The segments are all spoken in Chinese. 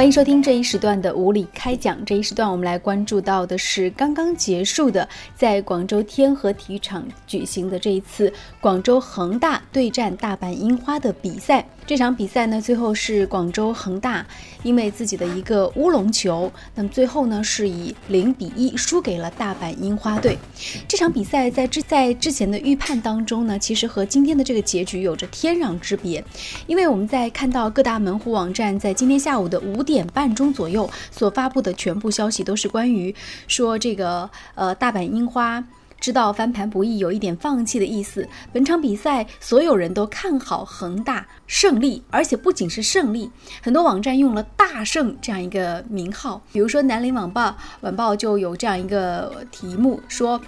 欢迎收听这一时段的无理开讲。这一时段我们来关注到的是刚刚结束的，在广州天河体育场举行的这一次广州恒大对战大阪樱花的比赛。这场比赛呢，最后是广州恒大因为自己的一个乌龙球，那么最后呢是以零比一输给了大阪樱花队。这场比赛在之在之前的预判当中呢，其实和今天的这个结局有着天壤之别，因为我们在看到各大门户网站在今天下午的五点点半钟左右所发布的全部消息，都是关于说这个呃大阪樱花。知道翻盘不易，有一点放弃的意思。本场比赛，所有人都看好恒大胜利，而且不仅是胜利，很多网站用了“大胜”这样一个名号。比如说，南宁晚报晚报就有这样一个题目说。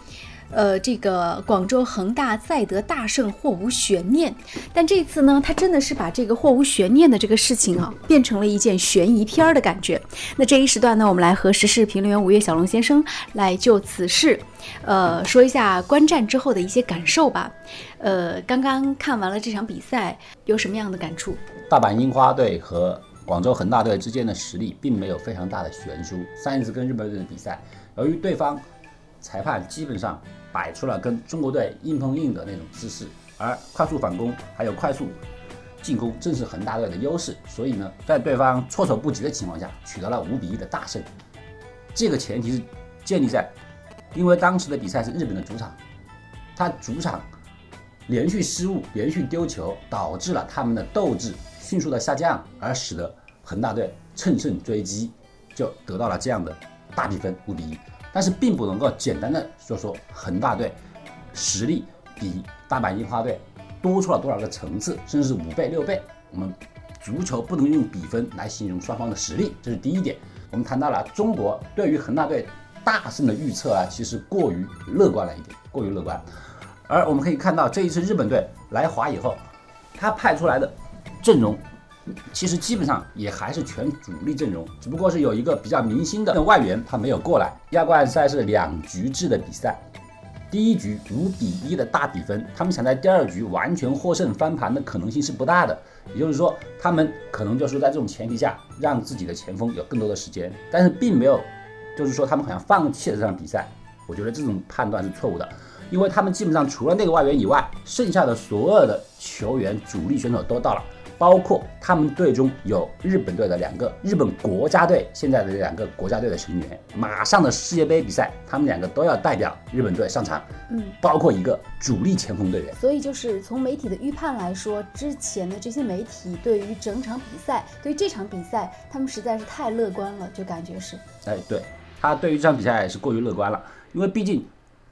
呃，这个广州恒大再得大胜，或无悬念。但这次呢，他真的是把这个或无悬念的这个事情啊，变成了一件悬疑片儿的感觉。那这一时段呢，我们来和时事评论员五月小龙先生来就此事，呃，说一下观战之后的一些感受吧。呃，刚刚看完了这场比赛，有什么样的感触？大阪樱花队和广州恒大队之间的实力并没有非常大的悬殊。上一次跟日本队的比赛，由于对方裁判基本上。摆出了跟中国队硬碰硬的那种姿势，而快速反攻还有快速进攻正是恒大队的优势，所以呢，在对方措手不及的情况下，取得了五比一的大胜。这个前提是建立在，因为当时的比赛是日本的主场，他主场连续失误、连续丢球，导致了他们的斗志迅速的下降，而使得恒大队乘胜追击，就得到了这样的大比分五比一。但是并不能够简单的就说恒大队实力比大阪樱花队多出了多少个层次，甚至是五倍六倍。我们足球不能用比分来形容双方的实力，这是第一点。我们谈到了中国对于恒大队大胜的预测啊，其实过于乐观了一点，过于乐观。而我们可以看到这一次日本队来华以后，他派出来的阵容。其实基本上也还是全主力阵容，只不过是有一个比较明星的外援他没有过来。亚冠赛是两局制的比赛，第一局五比一的大比分，他们想在第二局完全获胜翻盘的可能性是不大的。也就是说，他们可能就是在这种前提下，让自己的前锋有更多的时间，但是并没有，就是说他们好像放弃了这场比赛。我觉得这种判断是错误的，因为他们基本上除了那个外援以外，剩下的所有的球员主力选手都到了。包括他们队中有日本队的两个日本国家队现在的两个国家队的成员，马上的世界杯比赛，他们两个都要代表日本队上场。嗯，包括一个主力前锋队员。所以就是从媒体的预判来说，之前的这些媒体对于整场比赛，对于这场比赛，他们实在是太乐观了，就感觉是。哎，对他对于这场比赛是过于乐观了，因为毕竟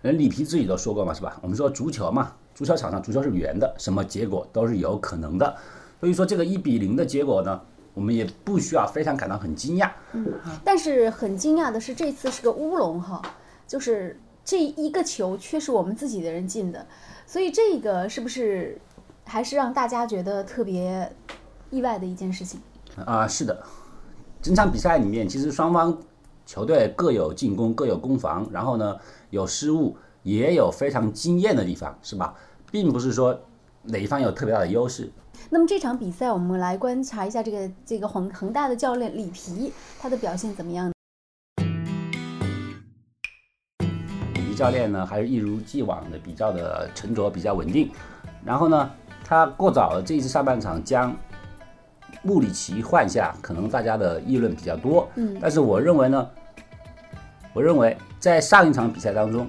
人里皮自己都说过嘛，是吧？我们说足球嘛，足球场上足球是圆的，什么结果都是有可能的。所以说这个一比零的结果呢，我们也不需要非常感到很惊讶。嗯，但是很惊讶的是这次是个乌龙哈，就是这一个球却是我们自己的人进的，所以这个是不是还是让大家觉得特别意外的一件事情？啊，是的，整场比赛里面其实双方球队各有进攻，各有攻防，然后呢有失误，也有非常惊艳的地方，是吧？并不是说哪一方有特别大的优势。那么这场比赛，我们来观察一下这个这个恒恒大的教练里皮，他的表现怎么样？里皮教练呢，还是一如既往的比较的沉着，比较稳定。然后呢，他过早的这一次上半场将穆里奇换下，可能大家的议论比较多。嗯，但是我认为呢，我认为在上一场比赛当中，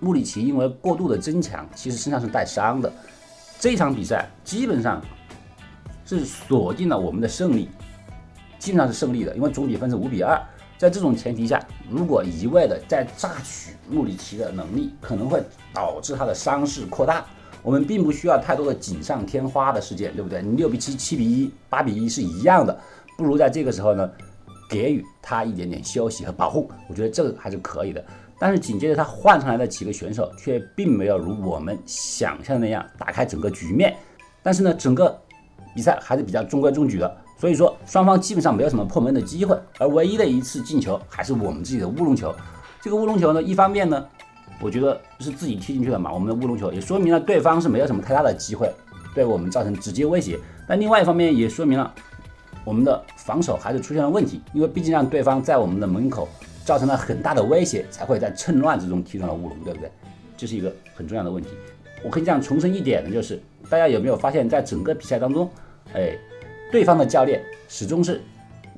穆里奇因为过度的争抢，其实身上是带伤的。这场比赛基本上。是锁定了我们的胜利，基本上是胜利的，因为总比分是五比二。在这种前提下，如果一味的在榨取穆里奇的能力，可能会导致他的伤势扩大。我们并不需要太多的锦上添花的事件，对不对？你六比七、七比一、八比一是一样的，不如在这个时候呢，给予他一点点休息和保护。我觉得这个还是可以的。但是紧接着他换上来的几个选手却并没有如我们想象的那样打开整个局面。但是呢，整个。比赛还是比较中规中矩的，所以说双方基本上没有什么破门的机会，而唯一的一次进球还是我们自己的乌龙球。这个乌龙球呢，一方面呢，我觉得是自己踢进去的嘛，我们的乌龙球也说明了对方是没有什么太大的机会对我们造成直接威胁。但另外一方面也说明了我们的防守还是出现了问题，因为毕竟让对方在我们的门口造成了很大的威胁，才会在趁乱之中踢上了乌龙，对不对？这是一个很重要的问题。我可以这样重申一点呢，就是大家有没有发现，在整个比赛当中，哎，对方的教练始终是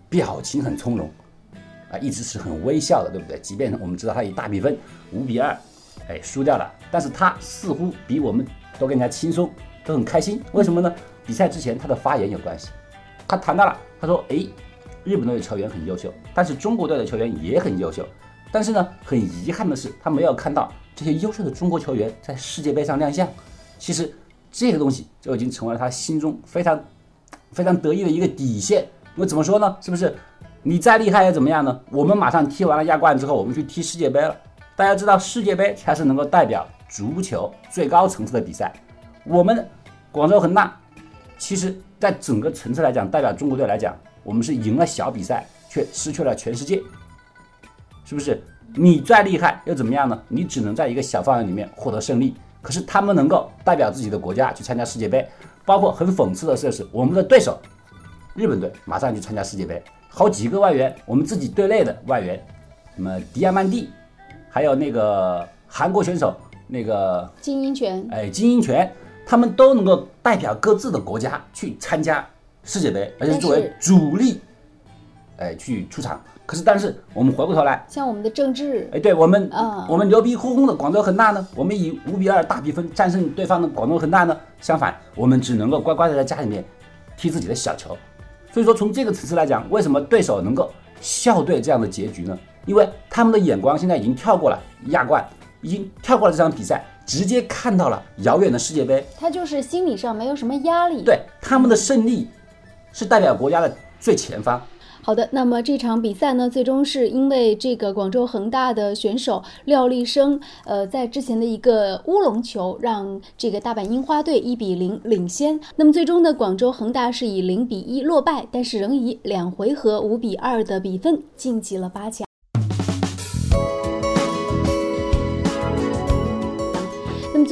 表情很从容，啊，一直是很微笑的，对不对？即便我们知道他以大比分五比二，哎，输掉了，但是他似乎比我们都更加轻松，都很开心。为什么呢？比赛之前他的发言有关系，他谈到了，他说，哎，日本队的球员很优秀，但是中国队的球员也很优秀，但是呢，很遗憾的是，他没有看到。这些优秀的中国球员在世界杯上亮相，其实这个东西就已经成为了他心中非常非常得意的一个底线。我怎么说呢？是不是？你再厉害又怎么样呢？我们马上踢完了亚冠之后，我们去踢世界杯了。大家知道，世界杯才是能够代表足球最高层次的比赛。我们广州恒大，其实在整个层次来讲，代表中国队来讲，我们是赢了小比赛，却失去了全世界，是不是？你再厉害又怎么样呢？你只能在一个小范围里面获得胜利。可是他们能够代表自己的国家去参加世界杯，包括很讽刺的事是，我们的对手日本队马上去参加世界杯，好几个外援，我们自己队内的外援，什么迪亚曼蒂，还有那个韩国选手那个金英权，哎，金英权，他们都能够代表各自的国家去参加世界杯，而且作为主力，哎，去出场。可是，但是我们回过头来，像我们的郑智，哎，对我们，嗯我们牛逼哄哄的广州恒大呢，我们以五比二大比分战胜对方的广州恒大呢，相反，我们只能够乖乖的在家里面踢自己的小球。所以说，从这个层次来讲，为什么对手能够笑对这样的结局呢？因为他们的眼光现在已经跳过了亚冠，已经跳过了这场比赛，直接看到了遥远的世界杯。他就是心理上没有什么压力。对，他们的胜利是代表国家的最前方。好的，那么这场比赛呢，最终是因为这个广州恒大的选手廖立生，呃，在之前的一个乌龙球，让这个大阪樱花队一比零领先。那么最终呢，广州恒大是以零比一落败，但是仍以两回合五比二的比分晋级了八强。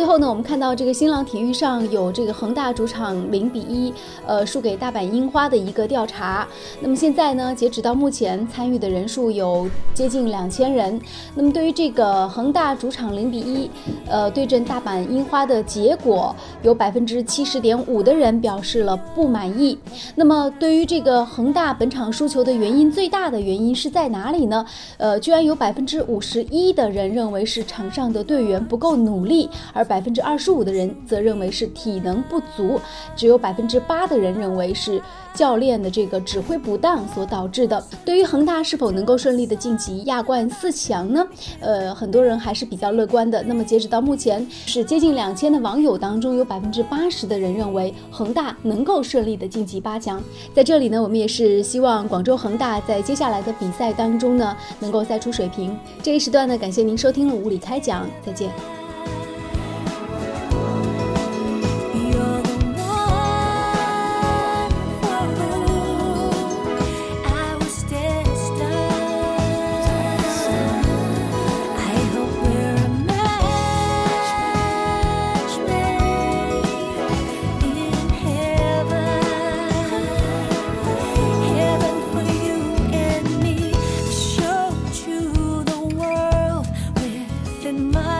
最后呢，我们看到这个新浪体育上有这个恒大主场零比一，呃，输给大阪樱花的一个调查。那么现在呢，截止到目前，参与的人数有接近两千人。那么对于这个恒大主场零比一，呃，对阵大阪樱花的结果，有百分之七十点五的人表示了不满意。那么对于这个恒大本场输球的原因，最大的原因是在哪里呢？呃，居然有百分之五十一的人认为是场上的队员不够努力，而百百分之二十五的人则认为是体能不足，只有百分之八的人认为是教练的这个指挥不当所导致的。对于恒大是否能够顺利的晋级亚冠四强呢？呃，很多人还是比较乐观的。那么截止到目前，是接近两千的网友当中，有百分之八十的人认为恒大能够顺利的晋级八强。在这里呢，我们也是希望广州恒大在接下来的比赛当中呢，能够赛出水平。这一时段呢，感谢您收听了无理开讲，再见。my